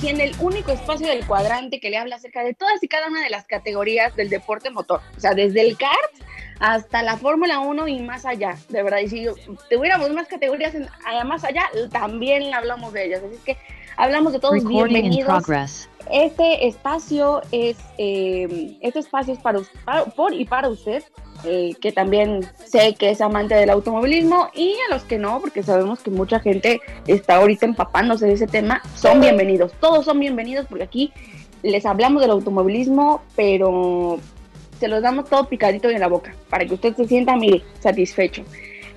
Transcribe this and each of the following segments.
aquí en el único espacio del cuadrante que le habla acerca de todas y cada una de las categorías del deporte motor. O sea, desde el kart hasta la Fórmula 1 y más allá, de verdad. Y si tuviéramos más categorías en, más allá, también hablamos de ellas. Así que hablamos de todos. Bienvenidos. Este espacio es eh, este espacio es para, por y para usted, eh, que también sé que es amante del automovilismo y a los que no, porque sabemos que mucha gente está ahorita empapándose de ese tema, son bienvenidos. Todos son bienvenidos porque aquí les hablamos del automovilismo, pero se los damos todo picadito en la boca para que usted se sienta, mire, satisfecho.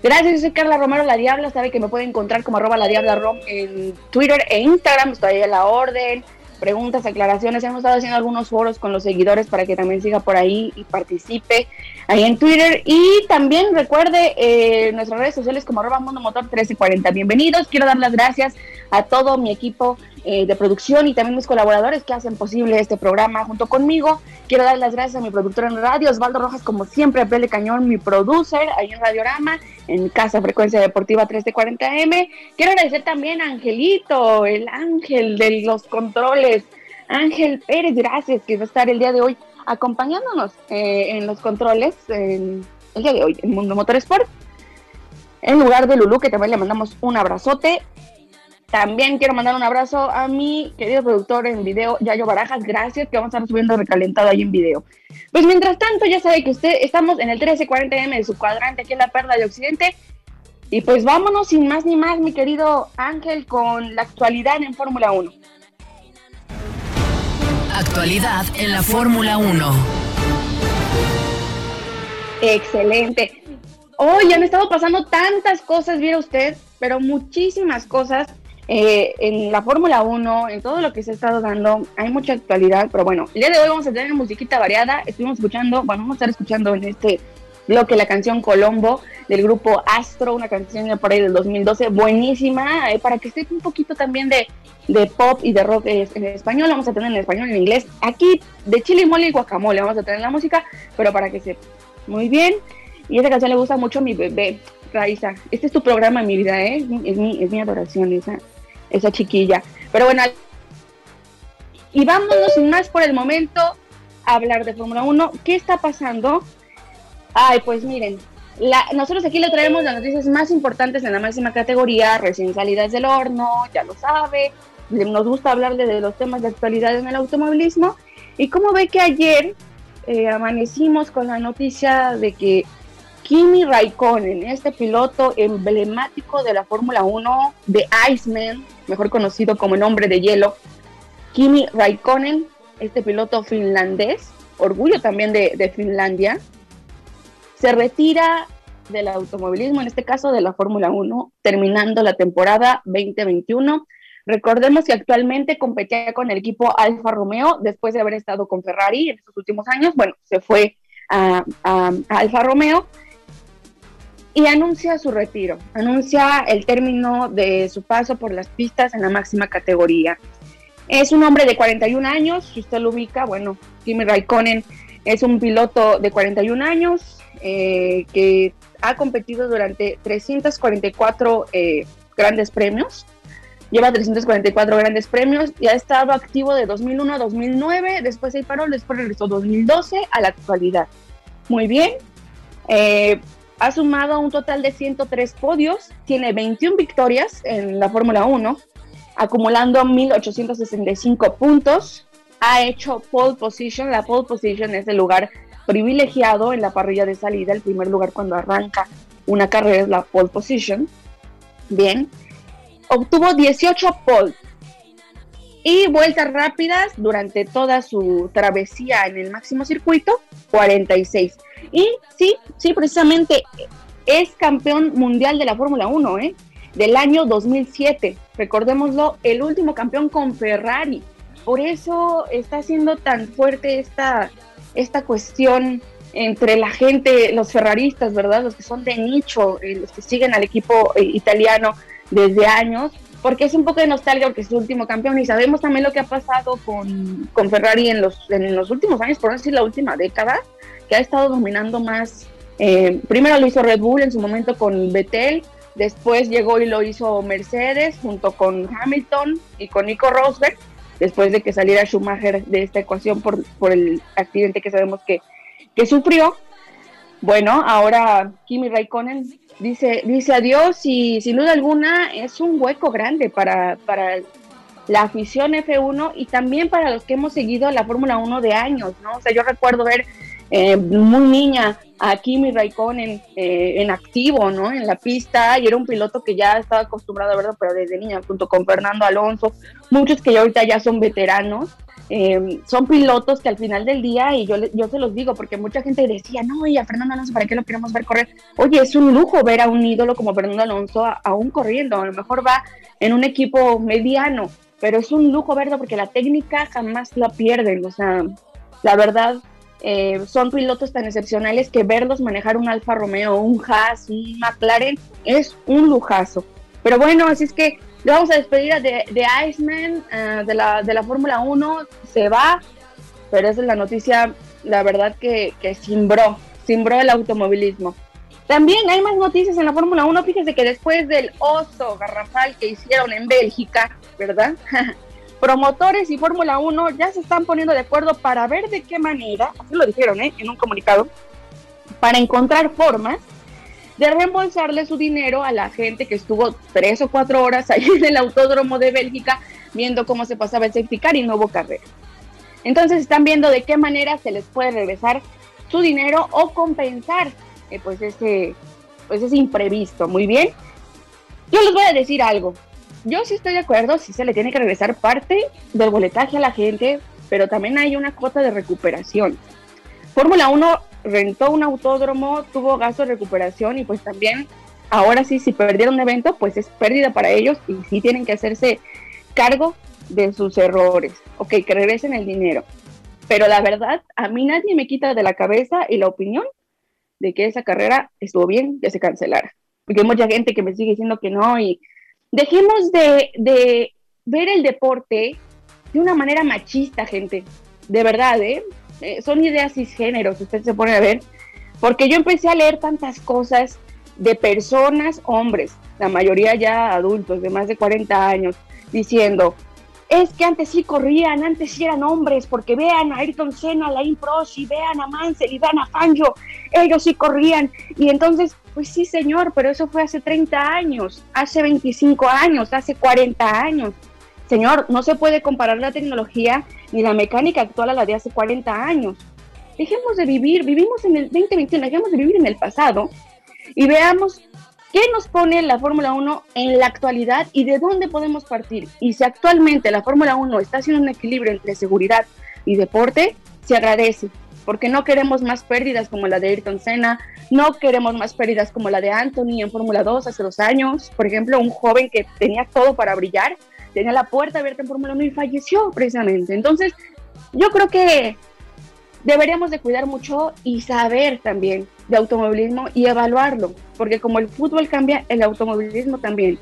Gracias, yo soy Carla Romero La Diabla. Sabe que me puede encontrar como arroba la Rom en Twitter e Instagram. Estoy ahí a la orden preguntas, aclaraciones. Hemos estado haciendo algunos foros con los seguidores para que también siga por ahí y participe ahí en Twitter. Y también recuerde eh, nuestras redes sociales como arroba Mundo Motor 1340. Bienvenidos. Quiero dar las gracias a todo mi equipo eh, de producción y también mis colaboradores que hacen posible este programa junto conmigo. Quiero dar las gracias a mi productor en radio, Osvaldo Rojas, como siempre, a Pele Cañón, mi producer ahí en Radiorama, en Casa Frecuencia Deportiva 1340M. Quiero agradecer también a Angelito, el ángel de los controles. Ángel Pérez, gracias, que va a estar el día de hoy acompañándonos eh, en los controles el día de hoy en Mundo Motorsport. En lugar de Lulu, que también le mandamos un abrazote. También quiero mandar un abrazo a mi querido productor en video, Yayo Barajas. Gracias, que vamos a estar subiendo recalentado ahí en video. Pues mientras tanto, ya sabe que usted estamos en el 1340M de su cuadrante aquí en la Perla de Occidente. Y pues vámonos sin más ni más, mi querido Ángel, con la actualidad en Fórmula 1. Actualidad en la Fórmula 1. Excelente. Hoy han estado pasando tantas cosas, viera usted, pero muchísimas cosas eh, en la Fórmula 1, en todo lo que se ha estado dando, hay mucha actualidad, pero bueno, el día de hoy vamos a tener musiquita variada. Estuvimos escuchando, bueno, vamos a estar escuchando en este bloque la canción Colombo del grupo Astro, una canción por ahí del 2012, buenísima, eh, para que esté un poquito también de, de pop y de rock en español, vamos a tener en español y en inglés. Aquí de chile, mole y guacamole vamos a tener la música, pero para que se muy bien. Y esa canción le gusta mucho a mi bebé, Raiza. Este es tu programa, mi vida, ¿eh? Es mi, es mi adoración esa esa chiquilla. Pero bueno, y vámonos más por el momento a hablar de Fórmula 1. ¿Qué está pasando? Ay, pues miren, la, nosotros aquí le traemos las noticias más importantes en la máxima categoría, recién salidas del horno, ya lo sabe. Nos gusta hablarle de los temas de actualidad en el automovilismo. Y como ve que ayer eh, amanecimos con la noticia de que Kimi Raikkonen, este piloto emblemático de la Fórmula 1 de Iceman, mejor conocido como el hombre de hielo, Kimi Raikkonen, este piloto finlandés, orgullo también de, Finlandia, se retira del automovilismo, en este caso de la Fórmula 1, terminando la temporada 2021. Recordemos que actualmente competía con el equipo Alfa Romeo después de haber estado con Ferrari en estos últimos años. Bueno, se fue a Alfa Romeo y anuncia su retiro, anuncia el término de su paso por las pistas en la máxima categoría. Es un hombre de 41 años, si usted lo ubica, bueno, Kimi Raikkonen es un piloto de 41 años eh, que ha competido durante 344 eh, grandes premios, lleva 344 grandes premios y ha estado activo de 2001 a 2009, después se paró, después regresó 2012 a la actualidad. Muy bien, eh, ha sumado un total de 103 podios, tiene 21 victorias en la Fórmula 1, acumulando 1.865 puntos. Ha hecho pole position, la pole position es el lugar privilegiado en la parrilla de salida, el primer lugar cuando arranca una carrera es la pole position. Bien, obtuvo 18 pole y vueltas rápidas durante toda su travesía en el máximo circuito, 46. Y sí, sí, precisamente es campeón mundial de la Fórmula 1, ¿eh? Del año 2007. Recordémoslo, el último campeón con Ferrari. Por eso está siendo tan fuerte esta, esta cuestión entre la gente, los ferraristas, ¿verdad? Los que son de nicho, eh, los que siguen al equipo eh, italiano desde años, porque es un poco de nostalgia porque es su último campeón y sabemos también lo que ha pasado con, con Ferrari en los, en los últimos años, por no decir la última década, que ha estado dominando más. Eh, primero lo hizo Red Bull en su momento con Vettel, después llegó y lo hizo Mercedes junto con Hamilton y con Nico Rosberg. después de que saliera Schumacher de esta ecuación por, por el accidente que sabemos que, que sufrió. Bueno, ahora Kimi Raikkonen dice, dice adiós y sin duda alguna es un hueco grande para, para la afición F1 y también para los que hemos seguido la Fórmula 1 de años, ¿no? O sea, yo recuerdo ver eh, muy niña a Kimi Raikkonen eh, en activo, ¿no? En la pista y era un piloto que ya estaba acostumbrado a verlo, pero desde niña, junto con Fernando Alonso, muchos que ya ahorita ya son veteranos eh, son pilotos que al final del día, y yo, yo se los digo, porque mucha gente decía, no, y a Fernando Alonso, ¿para qué lo queremos ver correr? Oye, es un lujo ver a un ídolo como Fernando Alonso aún corriendo, a lo mejor va en un equipo mediano, pero es un lujo verlo porque la técnica jamás la pierden, o sea, la verdad, eh, son pilotos tan excepcionales que verlos manejar un Alfa Romeo, un Haas, un McLaren, es un lujazo. Pero bueno, así es que vamos a despedir de, de Iceman, eh, de la, de la Fórmula 1, se va, pero esa es la noticia, la verdad que, que simbró, simbró el automovilismo. También hay más noticias en la Fórmula 1, fíjese que después del oso garrafal que hicieron en Bélgica, ¿verdad? Promotores y Fórmula 1 ya se están poniendo de acuerdo para ver de qué manera, así lo dijeron ¿eh? en un comunicado, para encontrar formas de reembolsarle su dinero a la gente que estuvo tres o cuatro horas ahí en el autódromo de Bélgica viendo cómo se pasaba el safety car y no hubo carrera. Entonces están viendo de qué manera se les puede regresar su dinero o compensar eh, pues ese pues ese imprevisto. Muy bien. Yo les voy a decir algo. Yo sí estoy de acuerdo, sí se le tiene que regresar parte del boletaje a la gente, pero también hay una cuota de recuperación. Fórmula 1 rentó un autódromo, tuvo gasto de recuperación y pues también ahora sí, si perdieron un evento, pues es pérdida para ellos y sí tienen que hacerse cargo de sus errores. Ok, que regresen el dinero. Pero la verdad, a mí nadie me quita de la cabeza y la opinión de que esa carrera estuvo bien que se cancelara. Porque hay mucha gente que me sigue diciendo que no y dejemos de, de ver el deporte de una manera machista, gente. De verdad, ¿eh? Eh, son ideas cisgéneros, usted se pone a ver, porque yo empecé a leer tantas cosas de personas, hombres, la mayoría ya adultos, de más de 40 años, diciendo, es que antes sí corrían, antes sí eran hombres, porque vean a Ayrton Senna, a Lain y vean a Mansell, y vean a Fangio, ellos sí corrían. Y entonces, pues sí, señor, pero eso fue hace 30 años, hace 25 años, hace 40 años. Señor, no se puede comparar la tecnología ni la mecánica actual a la de hace 40 años. Dejemos de vivir, vivimos en el 2021, dejemos de vivir en el pasado y veamos qué nos pone la Fórmula 1 en la actualidad y de dónde podemos partir. Y si actualmente la Fórmula 1 está haciendo un equilibrio entre seguridad y deporte, se agradece, porque no queremos más pérdidas como la de Ayrton Senna, no queremos más pérdidas como la de Anthony en Fórmula 2 hace dos años, por ejemplo, un joven que tenía todo para brillar tenía la puerta abierta en Fórmula 1 y falleció precisamente. Entonces, yo creo que deberíamos de cuidar mucho y saber también de automovilismo y evaluarlo, porque como el fútbol cambia, el automovilismo también.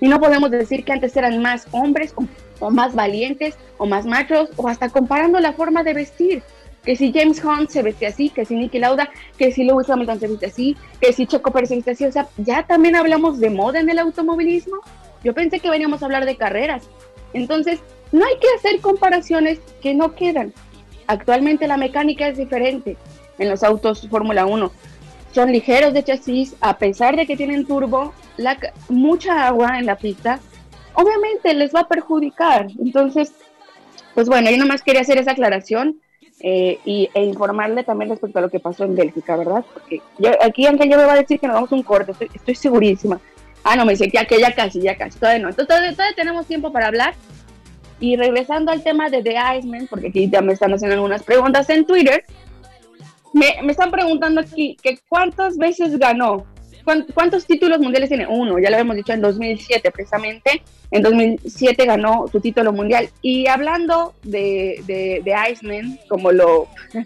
Y no podemos decir que antes eran más hombres o, más valientes o más machos o hasta comparando la forma de vestir. Que si James Hunt se veste así, que si Nicky Lauda, que si Lewis Hamilton se viste así, que si Checo Pérez se viste así. O sea, ya también hablamos de moda en el automovilismo. Yo pensé que veníamos a hablar de carreras. Entonces, no hay que hacer comparaciones que no quedan. Actualmente la mecánica es diferente en los autos Fórmula 1. Son ligeros de chasis, a pesar de que tienen turbo, la, mucha agua en la pista, obviamente les va a perjudicar. Entonces, pues bueno, yo nomás quería hacer esa aclaración eh, y, e informarle también respecto a lo que pasó en Bélgica, ¿verdad? Porque yo, aquí Ángel ya me va a decir que nos vamos a un corte, estoy, estoy segurísima. Ah, no, me dice que ya casi, ya casi, todavía no. Entonces todavía, tenemos tiempo para hablar. Y regresando al tema de The Iceman, porque aquí ya me están haciendo algunas preguntas en Twitter, me, me están preguntando aquí que cuántas veces ganó, cuántos títulos mundiales tiene. Uno, ya lo habíamos dicho en 2007 precisamente. En 2007 ganó su título mundial. Y hablando de, de, de Iceman, como lo...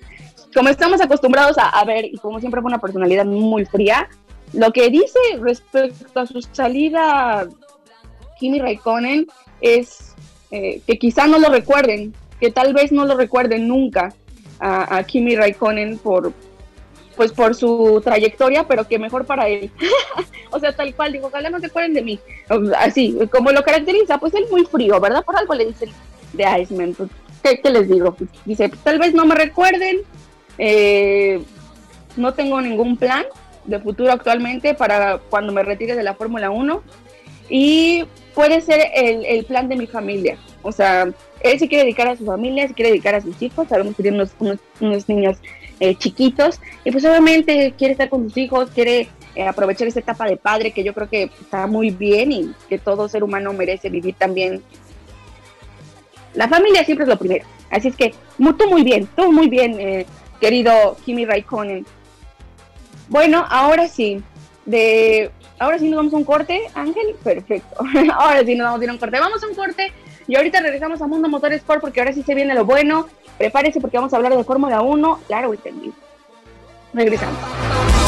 Como estamos acostumbrados a, a ver, y como siempre fue una personalidad muy fría, lo que dice respecto a su salida Kimi Raikkonen es eh, que quizá no lo recuerden, que tal vez no lo recuerden nunca a, Kimi Raikkonen por pues por su trayectoria, pero que mejor para él. o sea, tal cual, digo, ojalá no se acuerden de mí. Así, como lo caracteriza, pues él muy frío, ¿verdad? Por algo le dicen de Iceman. Pues, ¿qué, les digo? Pues, dice, tal vez no me recuerden, eh, no tengo ningún plan de futuro actualmente para cuando me retire de la Fórmula 1 y puede ser el, plan de mi familia. O sea, él se quiere dedicar a su familia, se quiere dedicar a sus hijos, sabemos que tiene unos, niños eh, chiquitos y pues obviamente quiere estar con sus hijos, quiere eh, aprovechar esta etapa de padre que yo creo que está muy bien y que todo ser humano merece vivir también. La familia siempre es lo primero. Así es que tú muy bien, tú muy bien, eh, querido Kimi Raikkonen. Bueno, ahora sí, de ahora sí nos vamos a un corte, Ángel, perfecto. ahora sí nos vamos a ir a un corte. Vamos a un corte y ahorita regresamos a Mundo Motor Sport porque ahora sí se viene lo bueno. Prepárese porque vamos a hablar de Fórmula 1, claro, entendido. Regresamos.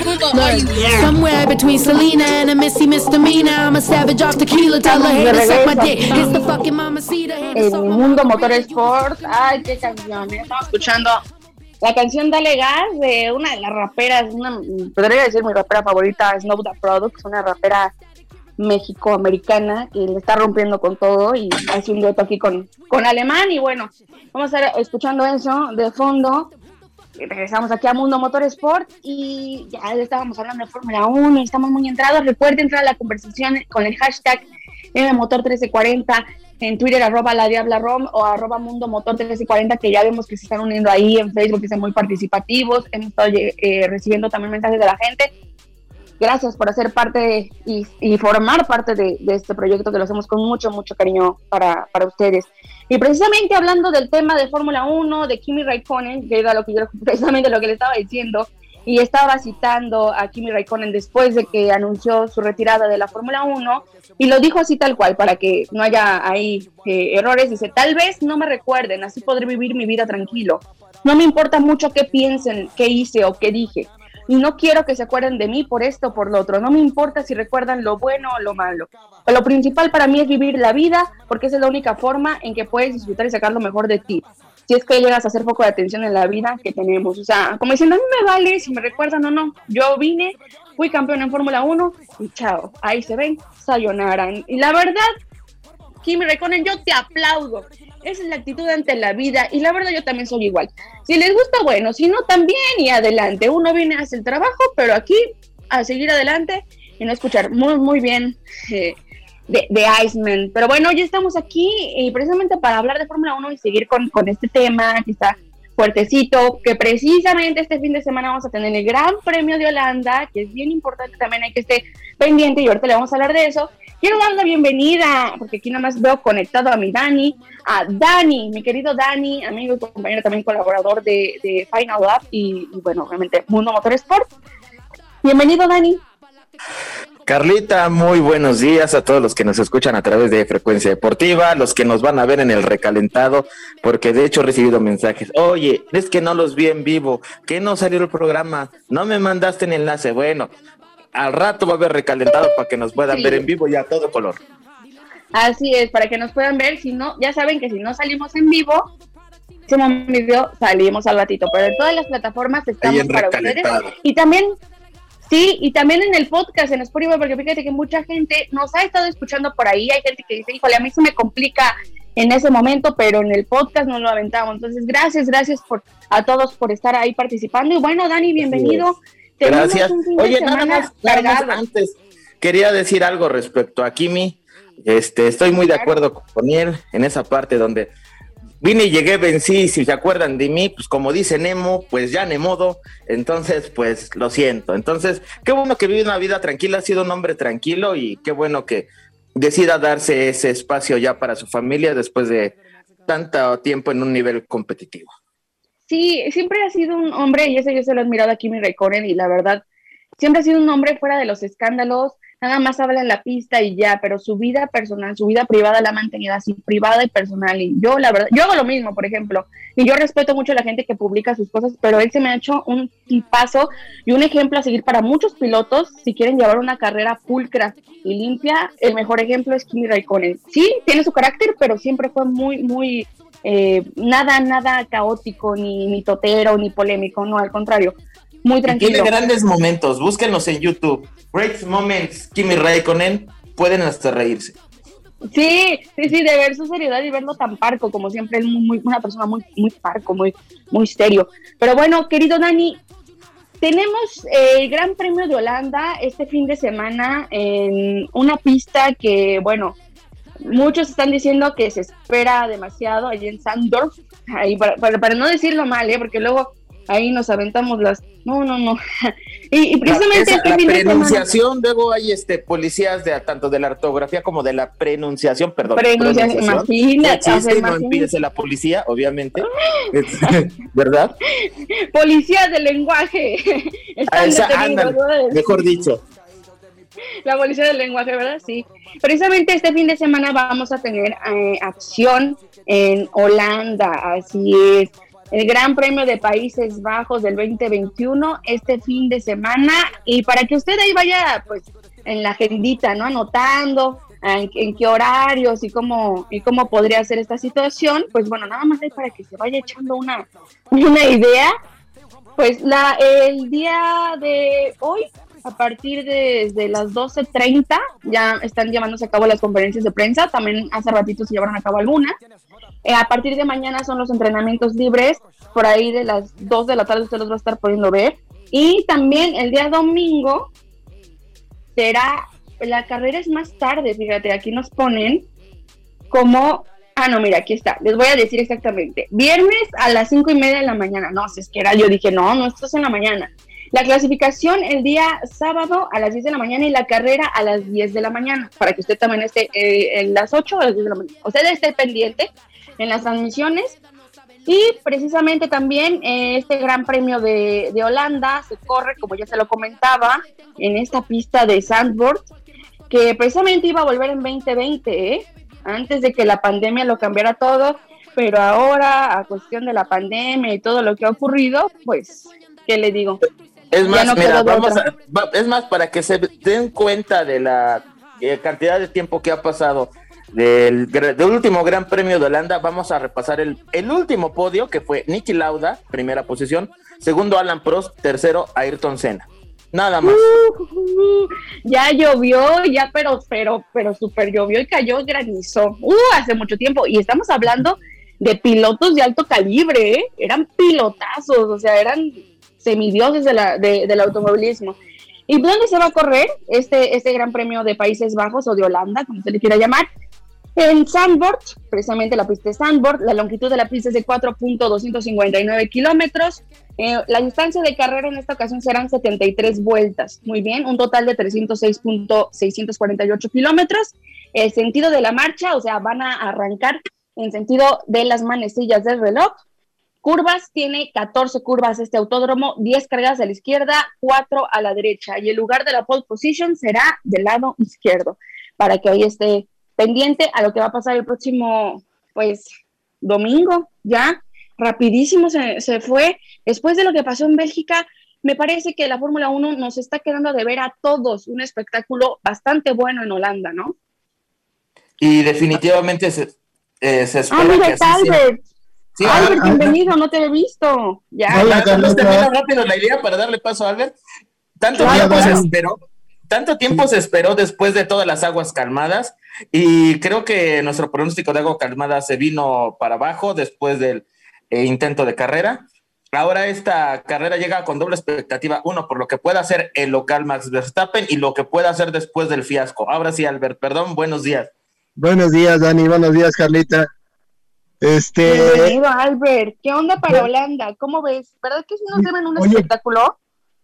Look, somewhere between Selena and a Missy Misdemeanor, I'm a savage off tequila, tell her hey to suck my dick. It's the fucking mama cedar. El mundo motorsport, ay, qué canción, ¿eh? estamos escuchando. La canción Dale Gas de una de las raperas, una, podría decir mi rapera favorita, Snow the Products, una rapera México-americana que le está rompiendo con todo y hace un dueto aquí con, con Alemán. Y bueno, vamos a estar escuchando eso de fondo regresamos aquí a Mundo Motorsport y ya estábamos hablando de Fórmula 1 y estamos muy entrados. Recuerden entrar a la conversación con el hashtag MMotor1340 en Twitter, arroba la Diabla Rom o arroba Mundo Motor 1340, que ya vemos que se están uniendo ahí en Facebook, que son muy participativos. Hemos estado eh, recibiendo también mensajes de la gente. Gracias por hacer parte y, formar parte de, este proyecto que lo hacemos con mucho, mucho cariño para, para ustedes. Y precisamente hablando del tema de Fórmula 1, de Kimi Raikkonen, que era lo que yo, precisamente lo que le estaba diciendo, y estaba citando a Kimi Raikkonen después de que anunció su retirada de la Fórmula 1, y lo dijo así tal cual, para que no haya ahí eh, errores, dice, tal vez no me recuerden, así podré vivir mi vida tranquilo. No me importa mucho qué piensen, qué hice o qué dije y no quiero que se acuerden de mí por esto o por lo otro. No me importa si recuerdan lo bueno o lo malo. Pero lo principal para mí es vivir la vida porque esa es la única forma en que puedes disfrutar y sacar lo mejor de ti. Si es que llegas a hacer poco de atención en la vida que tenemos. O sea, como diciendo, a mí me vale si me recuerdan o no. Yo vine, fui campeón en Fórmula 1 y chao. Ahí se ven, sayonaran. Y la verdad, Kimi Raikkonen, yo te aplaudo. Esa es la actitud ante la vida y la verdad yo también soy igual. Si les gusta, bueno, si no, también y adelante. Uno viene a hacer el trabajo, pero aquí a seguir adelante y no escuchar muy, muy bien eh, de, de, Iceman. Pero bueno, ya estamos aquí y precisamente para hablar de Fórmula 1 y seguir con, con este tema que está fuertecito, que precisamente este fin de semana vamos a tener el Gran Premio de Holanda, que es bien importante también, hay que estar pendiente y ahorita le vamos a hablar de eso. Quiero dar la bienvenida, porque aquí nada más veo conectado a mi Dani, a Dani, mi querido Dani, amigo y compañero también colaborador de, Final Lab y, bueno, obviamente Mundo Motorsport. Bienvenido, Dani. Carlita, muy buenos días a todos los que nos escuchan a través de Frecuencia Deportiva, los que nos van a ver en el recalentado, porque de hecho he recibido mensajes. Oye, es que no los vi en vivo, que no salió el programa, no me mandaste el enlace. Bueno, al rato va a haber recalentado para que nos puedan ver en vivo y a todo color. Así es, para que nos puedan ver, si no, ya saben que si no salimos en vivo, un video salimos al ratito, pero en todas las plataformas estamos para ustedes. Y también, sí, y también en el podcast, en Spotify, porque fíjate que mucha gente nos ha estado escuchando por ahí, hay gente que dice, híjole, a mí se me complica en ese momento, pero en el podcast no lo aventamos. Entonces, gracias, gracias por a todos por estar ahí participando. Y bueno, Dani, bienvenido. Gracias. Oye, nada más, antes, quería decir algo respecto a Kimi. Este, estoy muy de acuerdo con él en esa parte donde vine y llegué, vencí, si se acuerdan de mí, pues como dice Nemo, pues ya ne modo, entonces pues lo siento. Entonces, qué bueno que vive una vida tranquila, ha sido un hombre tranquilo y qué bueno que decida darse ese espacio ya para su familia después de tanto tiempo en un nivel competitivo. Sí, siempre ha sido un hombre, y eso yo se lo he admirado a Kimi Raikkonen, y la verdad, siempre ha sido un hombre fuera de los escándalos, nada más habla en la pista y ya, pero su vida personal, su vida privada la ha mantenido así, privada y personal. Y yo, la verdad, yo hago lo mismo, por ejemplo, y yo respeto mucho a la gente que publica sus cosas, pero él se me ha hecho un paso y un ejemplo a seguir para muchos pilotos si quieren llevar una carrera pulcra y limpia. El mejor ejemplo es Kimi Raikkonen. Sí, tiene su carácter, pero siempre fue muy, muy, eh, nada, nada caótico, ni, ni totero, ni polémico, no, al contrario muy tranquilo. Tiene grandes momentos, búsquenlos en YouTube. Great Moments, Kimi Raikkonen, pueden hasta reírse. Sí, sí, sí, de ver su seriedad y verlo tan parco, como siempre, es muy, una persona muy, muy parco, muy, muy serio. Pero bueno, querido Dani, tenemos el Gran Premio de Holanda este fin de semana en una pista que, bueno, muchos están diciendo que se espera demasiado allí en Sandorf, ahí para, para, no decirlo mal, ¿eh? porque luego ahí nos aventamos las no no no. Y, precisamente la, este pronunciación luego hay este policías de tanto de la ortografía como de la pronunciación perdón pronunciación, imagínate no impides la policía obviamente. Verdad policía del lenguaje. Ah, mejor dicho. la policía del lenguaje, ¿verdad? Sí. Precisamente este fin de semana vamos a tener eh, acción en Holanda, así es el Gran Premio de Países Bajos del 2021 este fin de semana y para que usted ahí vaya pues en la agendita, ¿no? Anotando en, qué horarios y cómo y cómo podría ser esta situación, pues bueno, nada más ahí para que se vaya echando una, una idea. Pues la el día de hoy a partir de desde las 12.30 ya están llevándose a cabo las conferencias de prensa, también hace ratito se llevaron a cabo algunas. Eh, a partir de mañana son los entrenamientos libres, por ahí de las 2 de la tarde usted los va a estar pudiendo ver. Y también el día domingo será, la carrera es más tarde, fíjate, aquí nos ponen como, ah, no, mira, aquí está, les voy a decir exactamente, viernes a las 5 y media de la mañana, no, si es que era, yo dije, no, no, esto es en la mañana. La clasificación el día sábado a las 10 de la mañana y la carrera a las 10 de la mañana, para que usted también esté eh, en las 8 a las 10 de la mañana. Usted esté pendiente en las transmisiones. Y precisamente también eh, este Gran Premio de, Holanda se corre, como ya se lo comentaba, en esta pista de Sandboard, que precisamente iba a volver en 2020, ¿eh? antes de que la pandemia lo cambiara todo, pero ahora a cuestión de la pandemia y todo lo que ha ocurrido, pues, ¿qué le digo? Es más, mira, vamos a, es más, para que se den cuenta de la eh, cantidad de tiempo que ha pasado del, último Gran Premio de Holanda, vamos a repasar el, el último podio que fue Nicky Lauda, primera posición, segundo Alan Prost, tercero Ayrton Senna. Nada más. Uh, ya llovió, ya pero, pero, pero súper llovió y cayó granizo. Uh, hace mucho tiempo. Y estamos hablando de pilotos de alto calibre, ¿eh? eran pilotazos, o sea, eran semidioses de la, del automovilismo. ¿Y dónde se va a correr este, este Gran Premio de Países Bajos o de Holanda, como se le quiera llamar? En Sandboard, precisamente la pista de Sandboard, la longitud de la pista es de 4.259 kilómetros. Eh, la distancia de carrera en esta ocasión serán 73 vueltas. Muy bien, un total de 306.648 kilómetros. El sentido de la marcha, o sea, van a arrancar en sentido de las manecillas del reloj. Curvas, tiene 14 curvas este autódromo, 10 cargadas a la izquierda, 4 a la derecha. Y el lugar de la pole position será del lado izquierdo, para que ahí esté pendiente a lo que va a pasar el próximo, pues, domingo, ya, rapidísimo se, se fue. Después de lo que pasó en Bélgica, me parece que la Fórmula 1 nos está quedando de ver a todos un espectáculo bastante bueno en Holanda, ¿no? Y definitivamente se, eh, se espera ah, mira, que Albert. Sí, Albert, bienvenido, no te he visto. Ya, Hola, rápido la idea para darle paso a Albert. Tanto tiempo se esperó, tanto tiempo se esperó después de todas las aguas calmadas y creo que nuestro pronóstico de agua calmada se vino para abajo después del eh, intento de carrera. Ahora esta carrera llega con doble expectativa, uno, por lo que pueda hacer el local Max Verstappen y lo que pueda hacer después del fiasco. Ahora sí, Albert, perdón, buenos días. Buenos días, Dani, buenos días, Carlita. Este... Bienvenido, Albert. ¿Qué onda para Holanda? ¿Cómo ves? ¿Verdad que si nos deben un espectáculo?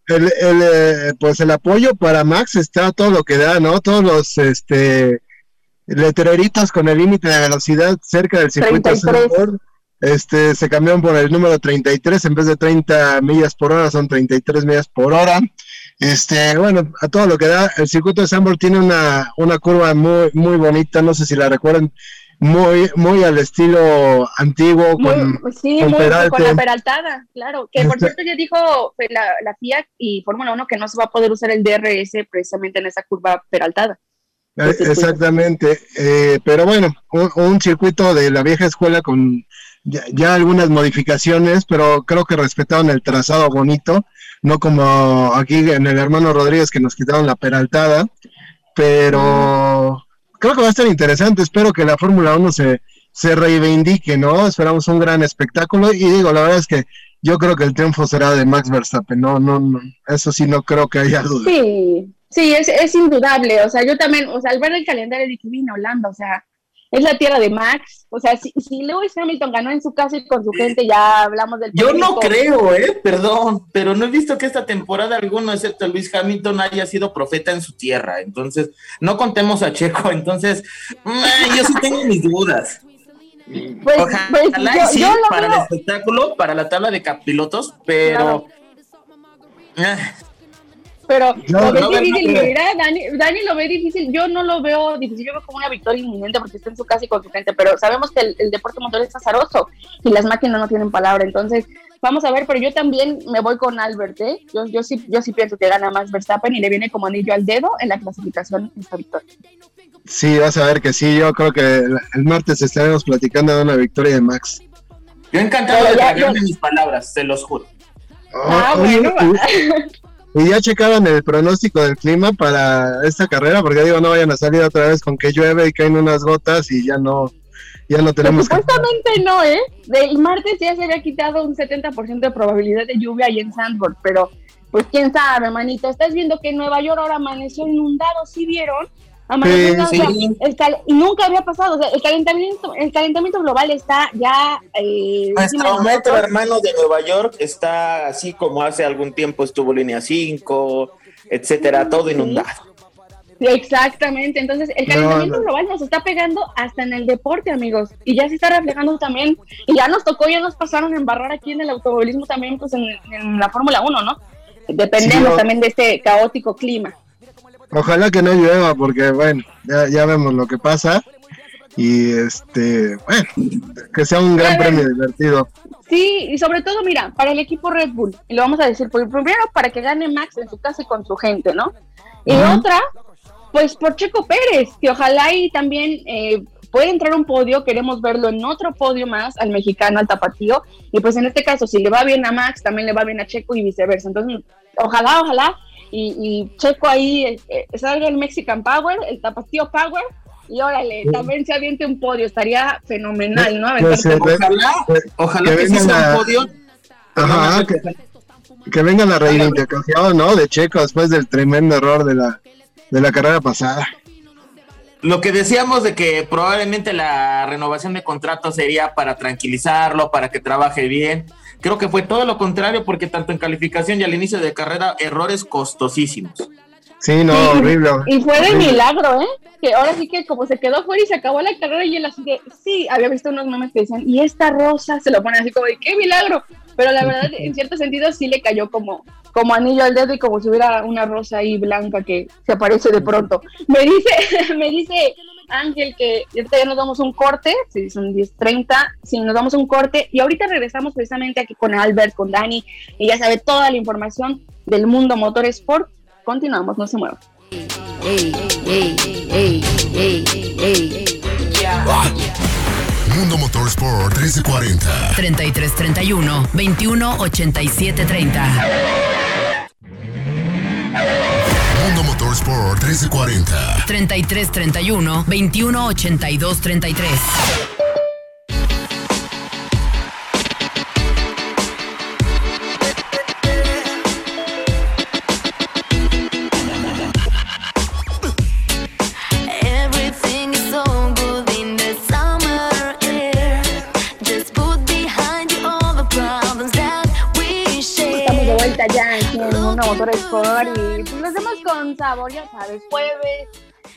El, el, eh, pues el apoyo para Max está todo lo que da, ¿no? Todos los, este, letreritos con el límite de velocidad cerca del circuito este se cambiaron por el número 33 en vez de 30 millas por hora son 33 millas por hora Este, bueno, a todo lo que da, el circuito de Sambor tiene una, una curva muy, muy bonita, no sé si la recuerdan, muy, muy al estilo antiguo. con, sí, con, muy, con la peraltada, claro. Que por este cierto ya dijo la, la FIA y Fórmula 1 que no se va a poder usar el DRS precisamente en esa curva peraltada. Eh, exactamente, eh, pero bueno, un, circuito de la vieja escuela con ya, algunas modificaciones, pero creo que respetaron el trazado bonito, no como aquí en el hermano Rodríguez que nos quitaron la peraltada, pero creo que va a estar interesante, espero que la Fórmula 1 se, se reivindique, ¿no? Esperamos un gran espectáculo y digo, la verdad es que yo creo que el triunfo será de Max Verstappen, no, no, no eso sí no creo que haya duda. Sí, sí, es, es indudable, o sea, yo también, o sea, al ver el calendario dije, vine Holanda, o sea, es la tierra de Max. O sea, si, si Lewis Hamilton ganó en su casa y con su gente, ya hablamos del. Yo no creo, ¿eh? Perdón, pero no he visto que esta temporada alguno, excepto Luis Hamilton, haya sido profeta en su tierra. Entonces, no contemos a Checo. Entonces, mm, yo sí tengo mis dudas. Pues, Ojalá pues, sí, para el espectáculo, para la tabla de capilotos, pero. Ah, pero lo ve difícil, mira, Dani, Dani, lo ve difícil, yo no lo veo difícil, yo veo como una victoria inminente porque está en su casa y con su gente, pero sabemos que el, deporte motor es azaroso y las máquinas no tienen palabra, entonces vamos a ver, pero yo también me voy con Albert, ¿eh? yo, yo, sí, yo sí pienso que gana más Verstappen y le viene como anillo al dedo en la clasificación esta victoria. Sí, vas a ver que sí, yo creo que el martes estaremos platicando de una victoria de Max. Yo encantado de tragarme mis palabras, se los juro. ah, bueno, y ya checaron el pronóstico del clima para esta carrera, porque digo, no vayan a salir otra vez con que llueve y caen unas gotas y ya no, ya no tenemos. Supuestamente no, ¿eh? Del martes ya se había quitado un 70% de probabilidad de lluvia ahí en Sandburg, pero pues quién sabe, manito. Estás viendo que Nueva York ahora amaneció inundado, ¿sí vieron? Y nunca había pasado, o sea, el calentamiento, el calentamiento global está ya... Eh, Nuestro metro hermano de Nueva York está así como hace algún tiempo estuvo línea 5, etcétera, todo inundado. Exactamente, entonces el calentamiento global nos está pegando hasta en el deporte, amigos, y ya se está reflejando también, y ya nos tocó, ya nos pasaron a embarrar aquí en el automovilismo también, pues en, la Fórmula 1, ¿no? Dependemos también de este caótico clima. Ojalá que no llueva, porque bueno, ya, ya vemos lo que pasa. Y este, bueno, que sea un gran premio divertido. Sí, y sobre todo, mira, para el equipo Red Bull, y lo vamos a decir, por primero para que gane Max en su casa y con su gente, ¿no? Y otra, pues por Checo Pérez, que ojalá y también eh, puede entrar un podio, queremos verlo en otro podio más al mexicano, al tapatío, y pues en este caso, si le va bien a Max, también le va bien a Checo y viceversa. Entonces, ojalá, ojalá y, checo ahí, eh, eh, salga el Mexican Power, el Tapatío Power, y órale, también se aviente un podio, estaría fenomenal, ¿no? Pues, eh, ojalá, ojalá que, sí sea un podio. Ajá, que, venga la reivindicación, ¿no? De Checo después del tremendo error de la, de la carrera pasada. Lo que decíamos de que probablemente la renovación de contrato sería para tranquilizarlo, para que trabaje bien. Creo que fue todo lo contrario porque tanto en calificación y al inicio de carrera, errores costosísimos. Sí, no, horrible. Y fue de milagro, ¿eh? Que ahora sí que como se quedó fuera y se acabó la carrera y él así de, sí, había visto unos memes que decían, y esta rosa se lo pone así como de, qué milagro. Pero la verdad, en cierto sentido, sí le cayó como, como anillo al dedo y como si hubiera una rosa ahí blanca que se aparece de pronto. Me dice, me dice Ángel, que ahorita ya nos damos un corte, si son 10.30, si nos damos un corte, y ahorita regresamos precisamente aquí con Albert, con Dani, y ya sabe toda la información del mundo motor sport. Continuamos, no se muevan. Mundo Motorsport 1340 3331 218730 Mundo Motorsport 1340. 3331 2182 33. Sport y pues, lo hacemos con sabor, ya sabes, jueves,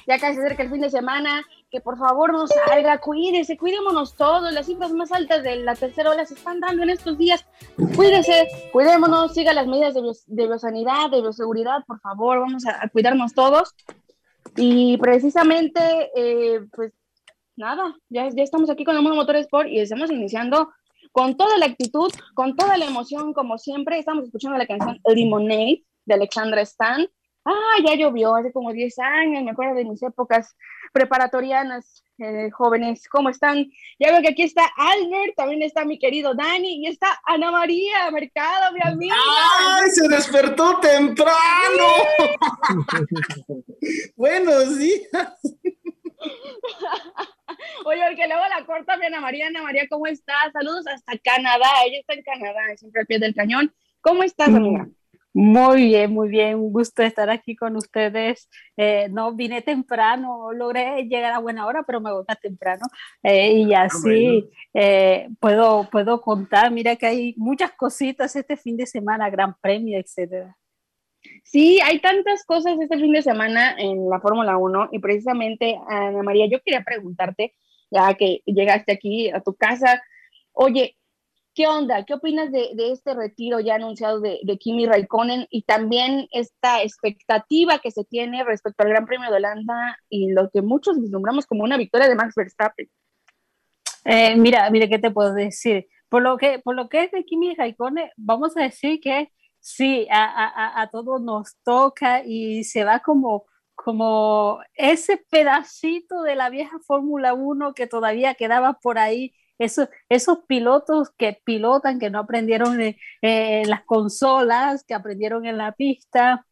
ya casi se acerca el fin de semana que por favor no salga, cuídese, cuidémonos todos, las cifras más altas de la tercera ola se están dando en estos días, cuídese, cuidémonos, siga las medidas de, de biosanidad, de bioseguridad, por favor, vamos a, cuidarnos todos. Y precisamente, eh, pues nada, ya, ya estamos aquí con el Motor Sport y estamos iniciando con toda la actitud, con toda la emoción, como siempre, estamos escuchando la canción Lemonade de Alexandra Stan. Ah, ya llovió hace como 10 años, me acuerdo de mis épocas preparatorianas, eh, jóvenes, ¿cómo están? Ya veo que aquí está Albert, también está mi querido Dani y está Ana María Mercado, mi amiga. ¡Ay, se despertó temprano! Buenos días. Oye, porque luego la corta Ana María. Ana María, ¿cómo estás? Saludos hasta Canadá. Ella está en Canadá, siempre al pie del cañón. ¿Cómo estás, amiga? Muy bien, muy bien. Un gusto estar aquí con ustedes. Eh, no vine temprano, logré llegar a buena hora, pero me voy temprano. Eh, y ah, así eh, puedo, puedo contar. Mira que hay muchas cositas este fin de semana, Gran Premio, etcétera. Sí, hay tantas cosas este fin de semana en la Fórmula 1 y precisamente, Ana María, yo quería preguntarte, ya que llegaste aquí a tu casa, oye, ¿Qué onda? ¿Qué opinas de, este retiro ya anunciado de, Kimi Raikkonen y también esta expectativa que se tiene respecto al Gran Premio de Holanda y lo que muchos vislumbramos como una victoria de Max Verstappen? Eh, mira, mira, ¿qué te puedo decir? Por lo que, por lo que es de Kimi Raikkonen, vamos a decir que sí, a, a, todos nos toca y se va como, como ese pedacito de la vieja Fórmula 1 que todavía quedaba por ahí esos, esos pilotos que pilotan, que no aprendieron en las consolas, que aprendieron en la pista,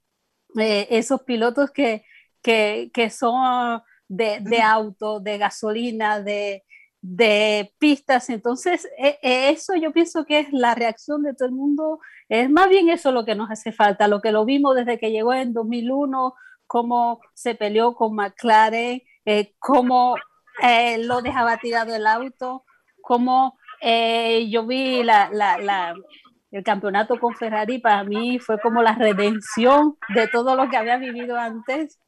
eh, esos pilotos que, que, que son de, de, auto, de gasolina, de, de pistas. Entonces, e, e, eso yo pienso que es la reacción de todo el mundo. Es más bien eso lo que nos hace falta, lo que lo vimos desde que llegó en 2001, cómo se peleó con McLaren, eh, cómo eh, lo dejaba tirado el auto, como eh, yo vi la, la, el campeonato con Ferrari, para mí fue como la redención de todo lo que había vivido antes.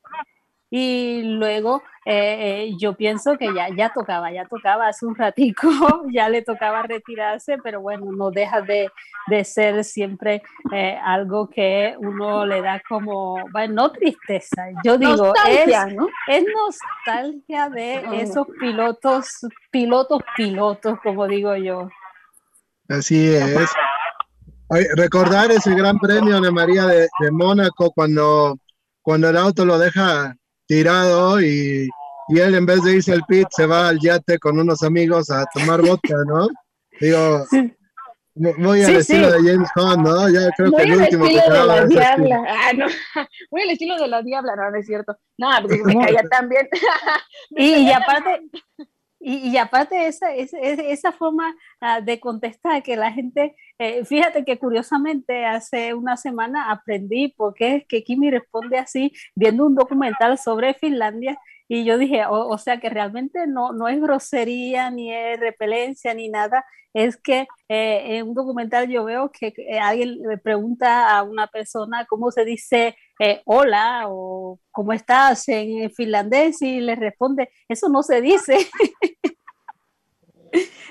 Y luego eh, eh, yo pienso que ya, ya tocaba, ya tocaba hace un ratico, ya le tocaba retirarse, pero bueno, no deja de, de ser siempre algo que uno le da como, bueno, no tristeza, yo digo, es, es nostalgia de esos pilotos, pilotos, pilotos, como digo yo. Así es. recordar ese gran premio de María de, de Mónaco cuando, cuando el auto lo deja tirado y, y, él en vez de irse al pit se va al yate con unos amigos a tomar vodka, ¿no? Digo, muy al estilo de James Bond, ¿no? Ya creo muy que el último que de la diabla. Ah, no. Muy al estilo de la diabla, no, no es cierto. No, porque me caía también. y, y aparte, y, aparte esa, esa, esa forma ah, de contestar que la gente, eh, fíjate que curiosamente hace una semana aprendí por qué es que Kimi responde así viendo un documental sobre Finlandia y yo dije, o, sea que realmente no, no es grosería, ni es repelencia, ni nada, es que eh, en un documental yo veo que alguien le pregunta a una persona cómo se dice eh, hola o cómo estás en finlandés y le responde, eso no se dice.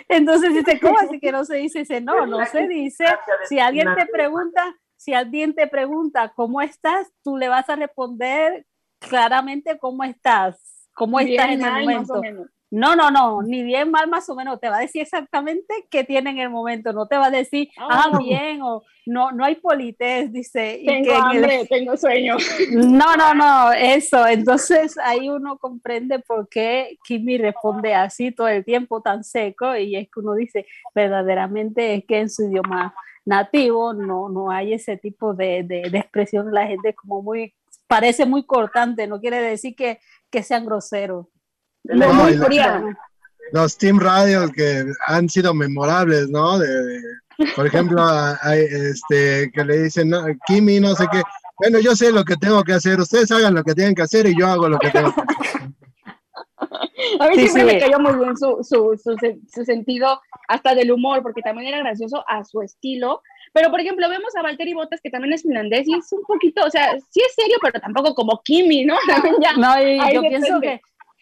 Entonces dice, ¿cómo así que no se dice? Dice, no, no se dice. Si alguien te pregunta, si alguien te pregunta cómo estás, tú le vas a responder claramente cómo estás, cómo estás en el momento. No, no, no, ni bien mal más o menos, te va a decir exactamente qué tiene en el momento, no te va a decir, ah, ah bien, o no, no hay polités, dice. Tengo hambre, tengo sueño. No, no, no, eso, entonces ahí uno comprende por qué Kimi responde así todo el tiempo tan seco y es que uno dice, verdaderamente es que en su idioma nativo no, no hay ese tipo de, de, de expresión, la gente como muy, parece muy cortante, no quiere decir que, que sean groseros los Team Radios que han sido memorables, ¿no? De, por ejemplo, hay, este, que le dicen, no, Kimi, no sé qué. Bueno, yo sé lo que tengo que hacer, ustedes hagan lo que tienen que hacer y yo hago lo que tengo que hacer. A mí siempre me cayó muy bien su, su, su, sentido hasta del humor, porque también era gracioso a su estilo. Pero, por ejemplo, vemos a Valtteri Bottas, que también es finlandés, y es un poquito, o sea, sí es serio, pero tampoco como Kimi, ¿no? no, y yo pienso que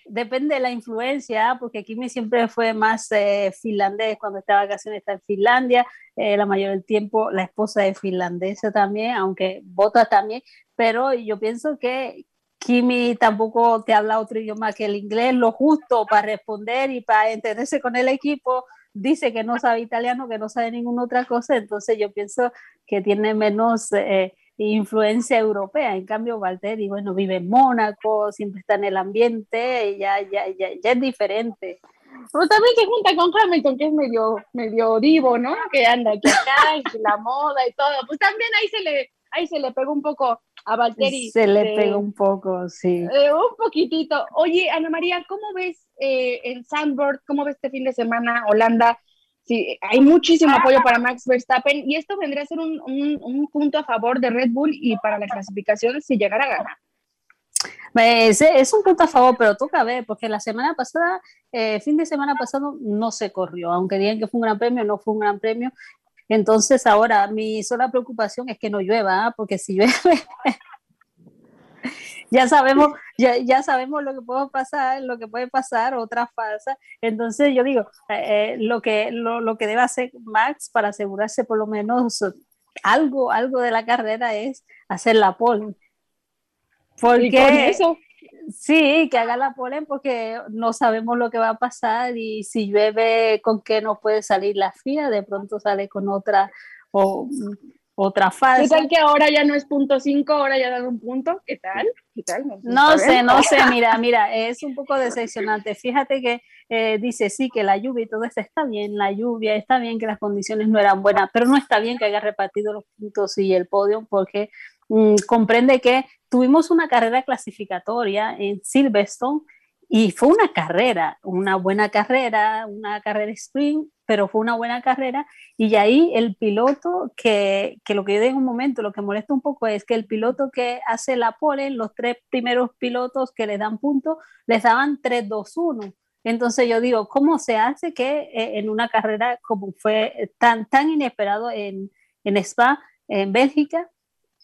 depende de la influencia, porque Kimi siempre fue más eh, finlandés cuando estaba vacaciones, está en Finlandia, eh, la mayoría del tiempo la esposa es finlandesa también, aunque vota también, pero yo pienso que Kimi tampoco te habla otro idioma que el inglés, lo justo para responder y para entenderse con el equipo, dice que no sabe italiano, que no sabe ninguna otra cosa, entonces yo pienso que tiene menos... Eh, influencia europea. En cambio, Valtteri, bueno, vive en Mónaco, siempre está en el ambiente, ya, ya, ya, ya es diferente. Pero también se junta con Hamilton, que es medio, medio divo, ¿no? Que anda aquí acá, y la moda y todo. Pues también ahí se le, ahí se le pegó un poco a Valtteri. Se le pegó un poco, sí. Eh, un poquitito. Oye, Ana María, ¿cómo ves eh, el Sandboard? ¿Cómo ves este fin de semana Holanda? Sí, hay muchísimo apoyo para Max Verstappen y esto vendría a ser un, un, punto a favor de Red Bull y para la clasificación si llegara a ganar. Es, es, un punto a favor, pero toca ver, porque la semana pasada, eh, fin de semana pasado, no se corrió, aunque digan que fue un gran premio, no fue un gran premio. Entonces ahora mi sola preocupación es que no llueva, ¿ah? porque si llueve, ya sabemos, ya, ya, sabemos lo que puede pasar, lo que puede pasar, otra falsa. Entonces yo digo, eh, lo, que, lo, lo, que debe hacer Max para asegurarse por lo menos algo, algo de la carrera es hacer la pole. Porque eso? Sí, que haga la pole porque no sabemos lo que va a pasar y si llueve con qué no puede salir la FIA, de pronto sale con otra o otra falsa. ¿Qué tal que ahora ya no es punto 5, ahora ya dan un punto? ¿Qué tal? ¿Qué tal? No, sé, no sé, mira, mira, es un poco decepcionante. Fíjate que eh, dice, sí, que la lluvia y todo esto está bien, la lluvia, está bien que las condiciones no eran buenas, pero no está bien que haya repartido los puntos y el podio porque mm, comprende que tuvimos una carrera clasificatoria en Silverstone y fue una carrera, una buena carrera, una carrera sprint, pero fue una buena carrera. Y ahí el piloto, que, que lo que yo digo en un momento, lo que molesta un poco es que el piloto que hace la pole, los tres primeros pilotos que le dan puntos, les daban 3-2-1. Entonces yo digo, ¿cómo se hace que eh, en una carrera como fue tan, tan inesperado en, en Spa, en Bélgica,